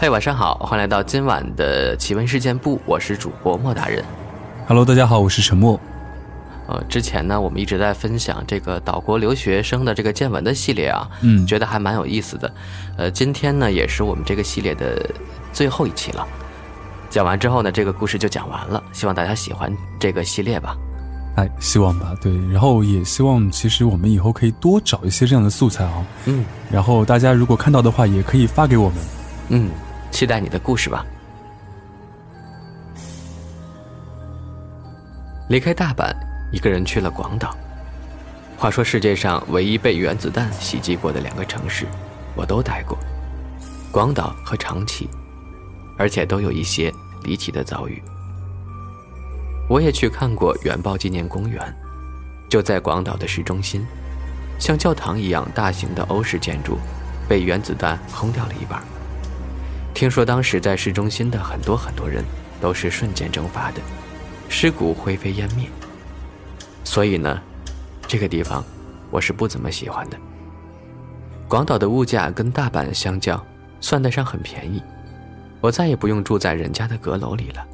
嘿，晚上好，欢迎来到今晚的奇闻事件部，我是主播莫大人。Hello，大家好，我是陈默。呃，之前呢，我们一直在分享这个岛国留学生的这个见闻的系列啊，嗯觉得还蛮有意思的。呃，今天呢，也是我们这个系列的最后一期了。讲完之后呢，这个故事就讲完了，希望大家喜欢这个系列吧。哎，希望吧，对，然后也希望其实我们以后可以多找一些这样的素材啊。嗯然后大家如果看到的话，也可以发给我们。嗯，期待你的故事吧。离开大阪，一个人去了广岛。话说世界上唯一被原子弹袭击过的两个城市，我都待过，广岛和长崎，而且都有一些离奇的遭遇。我也去看过原爆纪念公园，就在广岛的市中心，像教堂一样大型的欧式建筑，被原子弹轰掉了一半。听说当时在市中心的很多很多人都是瞬间蒸发的，尸骨灰飞烟灭。所以呢，这个地方我是不怎么喜欢的。广岛的物价跟大阪相较，算得上很便宜。我再也不用住在人家的阁楼里了，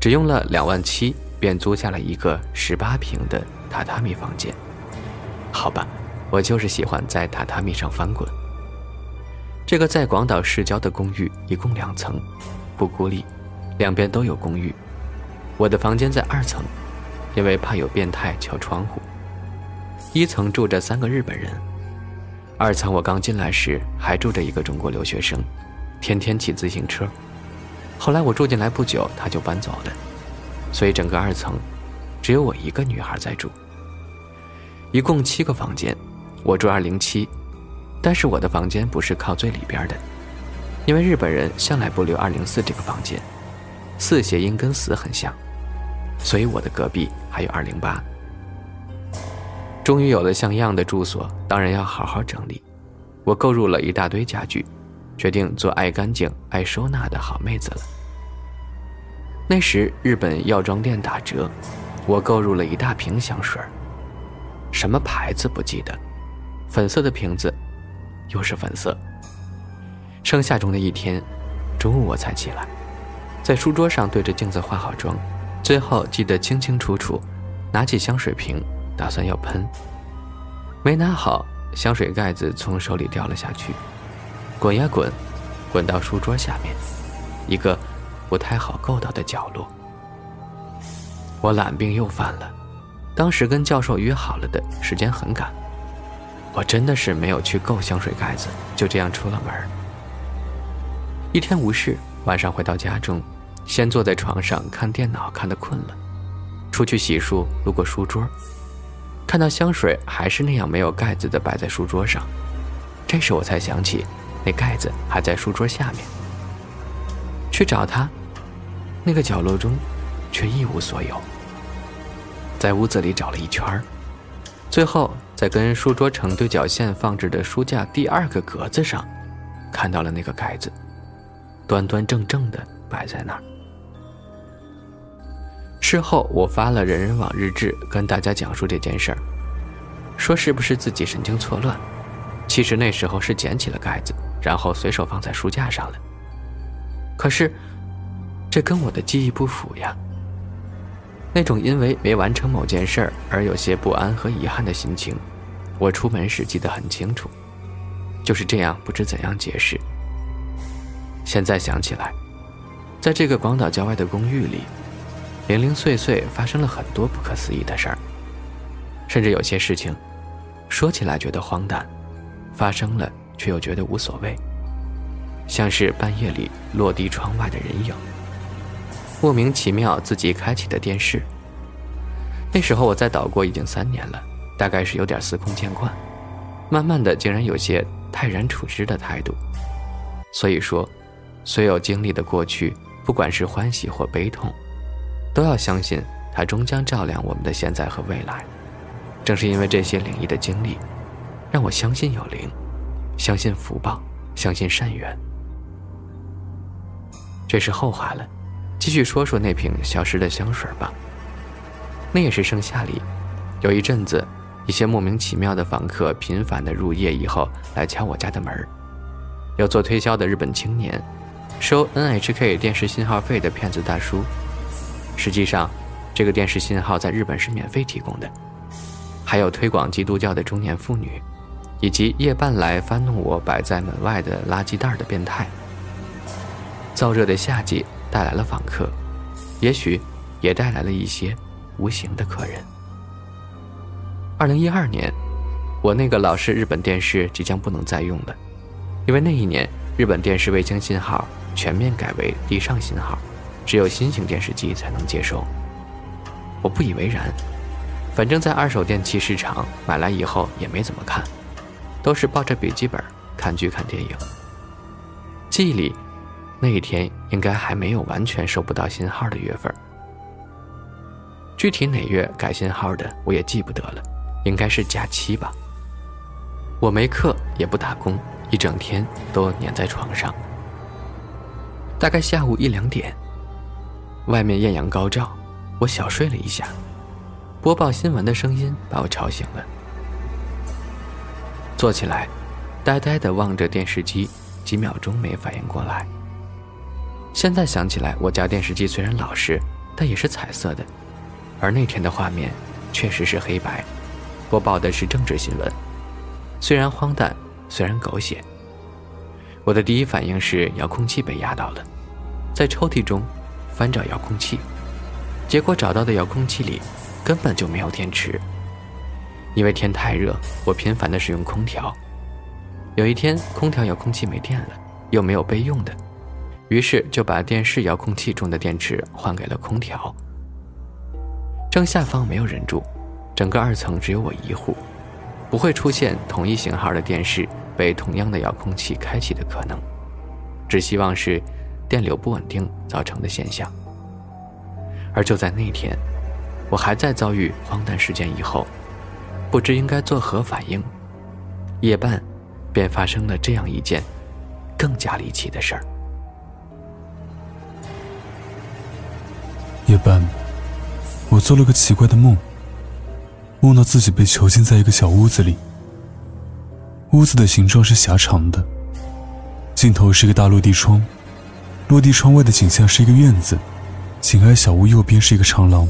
只用了两万七便租下了一个十八平的榻榻米房间。好吧，我就是喜欢在榻榻米上翻滚。这个在广岛市郊的公寓一共两层，不孤立，两边都有公寓。我的房间在二层，因为怕有变态敲窗户。一层住着三个日本人，二层我刚进来时还住着一个中国留学生，天天骑自行车。后来我住进来不久，他就搬走了，所以整个二层只有我一个女孩在住。一共七个房间，我住二零七。但是我的房间不是靠最里边的，因为日本人向来不留二零四这个房间，四谐音跟死很像，所以我的隔壁还有二零八。终于有了像样的住所，当然要好好整理。我购入了一大堆家具，决定做爱干净、爱收纳的好妹子了。那时日本药妆店打折，我购入了一大瓶香水，什么牌子不记得，粉色的瓶子。又是粉色。盛夏中的一天，中午我才起来，在书桌上对着镜子化好妆，最后记得清清楚楚，拿起香水瓶，打算要喷，没拿好，香水盖子从手里掉了下去，滚呀滚，滚到书桌下面，一个不太好够到的角落。我懒病又犯了，当时跟教授约好了的时间很赶。我真的是没有去够香水盖子，就这样出了门。一天无事，晚上回到家中，先坐在床上看电脑，看得困了，出去洗漱，路过书桌，看到香水还是那样没有盖子的摆在书桌上，这时我才想起，那盖子还在书桌下面。去找它，那个角落中，却一无所有。在屋子里找了一圈。最后，在跟书桌成对角线放置的书架第二个格子上，看到了那个盖子，端端正正的摆在那儿。事后，我发了人人网日志，跟大家讲述这件事儿，说是不是自己神经错乱？其实那时候是捡起了盖子，然后随手放在书架上了。可是，这跟我的记忆不符呀。那种因为没完成某件事儿而有些不安和遗憾的心情，我出门时记得很清楚，就是这样不知怎样解释。现在想起来，在这个广岛郊外的公寓里，零零碎碎发生了很多不可思议的事儿，甚至有些事情，说起来觉得荒诞，发生了却又觉得无所谓，像是半夜里落地窗外的人影。莫名其妙自己开启的电视。那时候我在岛国已经三年了，大概是有点司空见惯，慢慢的竟然有些泰然处之的态度。所以说，所有经历的过去，不管是欢喜或悲痛，都要相信它终将照亮我们的现在和未来。正是因为这些灵异的经历，让我相信有灵，相信福报，相信善缘。这是后话了，继续说说那瓶消失的香水吧。那也是盛夏里，有一阵子，一些莫名其妙的访客频繁的入夜以后来敲我家的门有做推销的日本青年，收 NHK 电视信号费的骗子大叔。实际上，这个电视信号在日本是免费提供的。还有推广基督教的中年妇女，以及夜半来翻弄我摆在门外的垃圾袋的变态。燥热的夏季带来了访客，也许也带来了一些。无形的客人。二零一二年，我那个老式日本电视即将不能再用了，因为那一年日本电视卫星信号全面改为地上信号，只有新型电视机才能接收。我不以为然，反正在二手电器市场买来以后也没怎么看，都是抱着笔记本看剧看电影。记忆里，那一天应该还没有完全收不到信号的月份。具体哪月改信号的，我也记不得了，应该是假期吧。我没课，也不打工，一整天都黏在床上。大概下午一两点，外面艳阳高照，我小睡了一下，播报新闻的声音把我吵醒了。坐起来，呆呆地望着电视机，几秒钟没反应过来。现在想起来，我家电视机虽然老式，但也是彩色的。而那天的画面确实是黑白，播报的是政治新闻，虽然荒诞，虽然狗血。我的第一反应是遥控器被压到了，在抽屉中翻找遥控器，结果找到的遥控器里根本就没有电池。因为天太热，我频繁的使用空调。有一天，空调遥控器没电了，又没有备用的，于是就把电视遥控器中的电池换给了空调。正下方没有人住，整个二层只有我一户，不会出现同一型号的电视被同样的遥控器开启的可能，只希望是电流不稳定造成的现象。而就在那天，我还在遭遇荒诞事件以后，不知应该作何反应，夜半便发生了这样一件更加离奇的事儿。夜半。我做了个奇怪的梦，梦到自己被囚禁在一个小屋子里。屋子的形状是狭长的，尽头是一个大落地窗，落地窗外的景象是一个院子，紧挨小屋右边是一个长廊。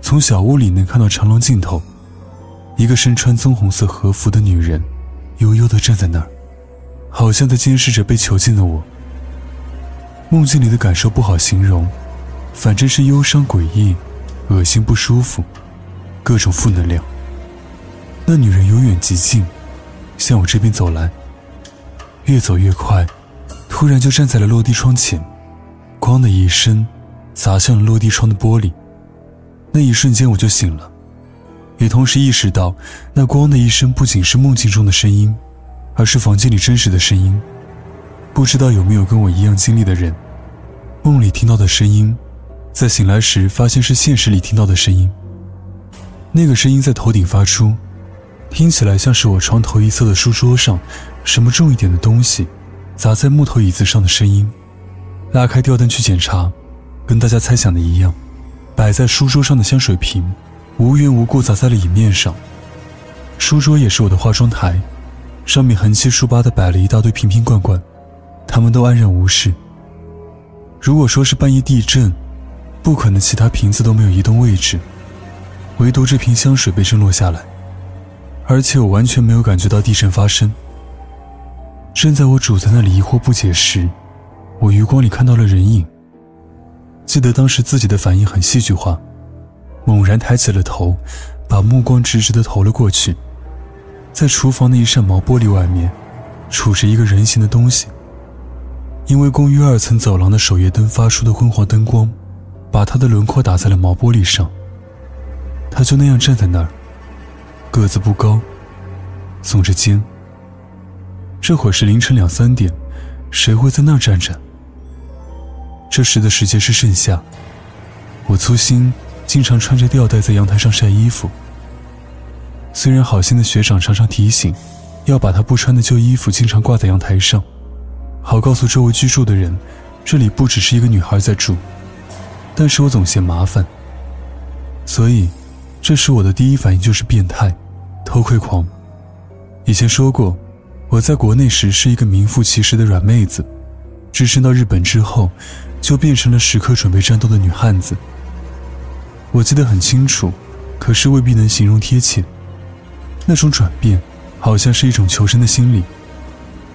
从小屋里能看到长廊尽头，一个身穿棕红色和服的女人，悠悠地站在那儿，好像在监视着被囚禁的我。梦境里的感受不好形容，反正是忧伤诡异。恶心不舒服，各种负能量。那女人由远及近，向我这边走来，越走越快，突然就站在了落地窗前，咣的一声，砸向了落地窗的玻璃。那一瞬间我就醒了，也同时意识到，那咣的一声不仅是梦境中的声音，而是房间里真实的声音。不知道有没有跟我一样经历的人，梦里听到的声音。在醒来时，发现是现实里听到的声音。那个声音在头顶发出，听起来像是我床头一侧的书桌上什么重一点的东西砸在木头椅子上的声音。拉开吊灯去检查，跟大家猜想的一样，摆在书桌上的香水瓶无缘无故砸在了椅面上。书桌也是我的化妆台，上面横七竖八的摆了一大堆瓶瓶罐罐，他们都安然无事。如果说是半夜地震，不可能，其他瓶子都没有移动位置，唯独这瓶香水被震落下来，而且我完全没有感觉到地震发生。正在我杵在那里疑惑不解时，我余光里看到了人影。记得当时自己的反应很戏剧化，猛然抬起了头，把目光直直的投了过去，在厨房的一扇毛玻璃外面，杵着一个人形的东西。因为公寓二层走廊的守夜灯发出的昏黄灯光。把他的轮廓打在了毛玻璃上。他就那样站在那儿，个子不高，耸着肩，这会儿是凌晨两三点，谁会在那儿站着？这时的时节是盛夏，我粗心，经常穿着吊带在阳台上晒衣服。虽然好心的学长常常提醒，要把他不穿的旧衣服经常挂在阳台上，好告诉周围居住的人，这里不只是一个女孩在住。但是我总嫌麻烦，所以，这时我的第一反应就是变态，偷窥狂。以前说过，我在国内时是一个名副其实的软妹子，置身到日本之后，就变成了时刻准备战斗的女汉子。我记得很清楚，可是未必能形容贴切。那种转变，好像是一种求生的心理。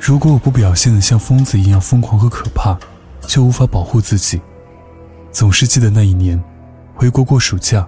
如果我不表现得像疯子一样疯狂和可怕，就无法保护自己。总是记得那一年，回国过暑假，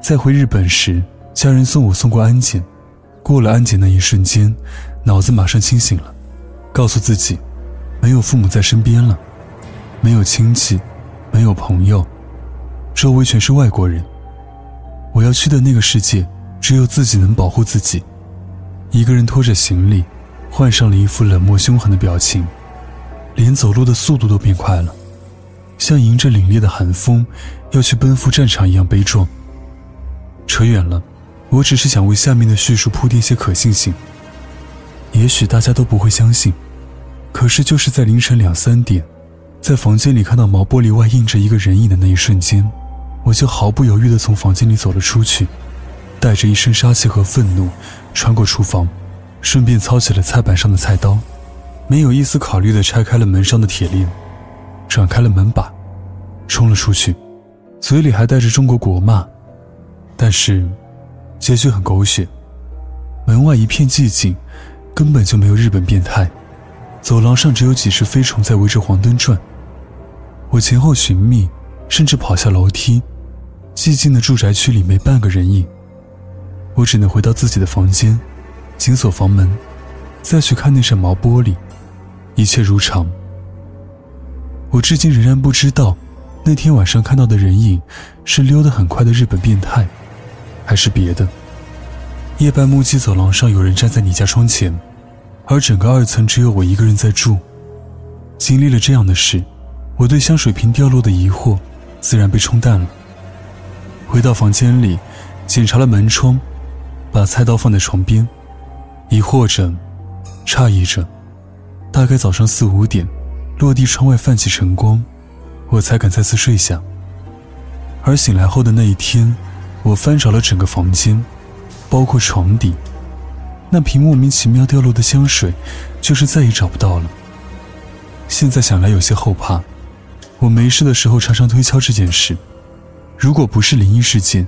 在回日本时，家人送我送过安检。过了安检那一瞬间，脑子马上清醒了，告诉自己，没有父母在身边了，没有亲戚，没有朋友，周围全是外国人。我要去的那个世界。只有自己能保护自己。一个人拖着行李，换上了一副冷漠凶狠的表情，连走路的速度都变快了，像迎着凛冽的寒风要去奔赴战场一样悲壮。扯远了，我只是想为下面的叙述铺垫些可信性。也许大家都不会相信，可是就是在凌晨两三点，在房间里看到毛玻璃外映着一个人影的那一瞬间，我就毫不犹豫地从房间里走了出去。带着一身杀气和愤怒，穿过厨房，顺便操起了菜板上的菜刀，没有一丝考虑的拆开了门上的铁链，转开了门把，冲了出去，嘴里还带着中国国骂。但是，结局很狗血，门外一片寂静，根本就没有日本变态，走廊上只有几只飞虫在围着黄灯转。我前后寻觅，甚至跑下楼梯，寂静的住宅区里没半个人影。我只能回到自己的房间，紧锁房门，再去看那扇毛玻璃，一切如常。我至今仍然不知道，那天晚上看到的人影，是溜得很快的日本变态，还是别的。夜半目击走廊上有人站在你家窗前，而整个二层只有我一个人在住。经历了这样的事，我对香水瓶掉落的疑惑，自然被冲淡了。回到房间里，检查了门窗。把菜刀放在床边，疑惑着，诧异着。大概早上四五点，落地窗外泛起晨光，我才敢再次睡下。而醒来后的那一天，我翻找了整个房间，包括床底，那瓶莫名其妙掉落的香水，就是再也找不到了。现在想来有些后怕。我没事的时候常常推敲这件事，如果不是灵异事件。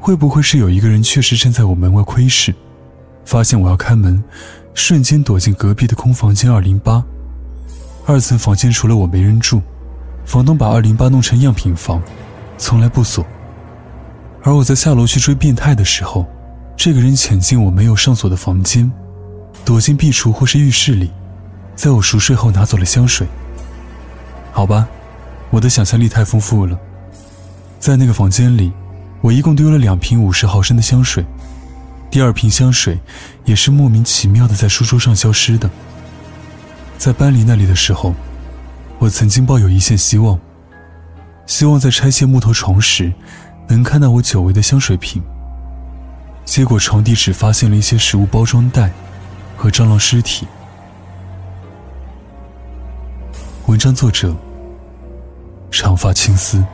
会不会是有一个人确实站在我门外窥视，发现我要开门，瞬间躲进隔壁的空房间二零八。二层房间除了我没人住，房东把二零八弄成样品房，从来不锁。而我在下楼去追变态的时候，这个人潜进我没有上锁的房间，躲进壁橱或是浴室里，在我熟睡后拿走了香水。好吧，我的想象力太丰富了，在那个房间里。我一共丢了两瓶五十毫升的香水，第二瓶香水也是莫名其妙的在书桌上消失的。在搬离那里的时候，我曾经抱有一线希望，希望在拆卸木头床时能看到我久违的香水瓶。结果床底只发现了一些食物包装袋和蟑螂尸体。文章作者：长发青丝。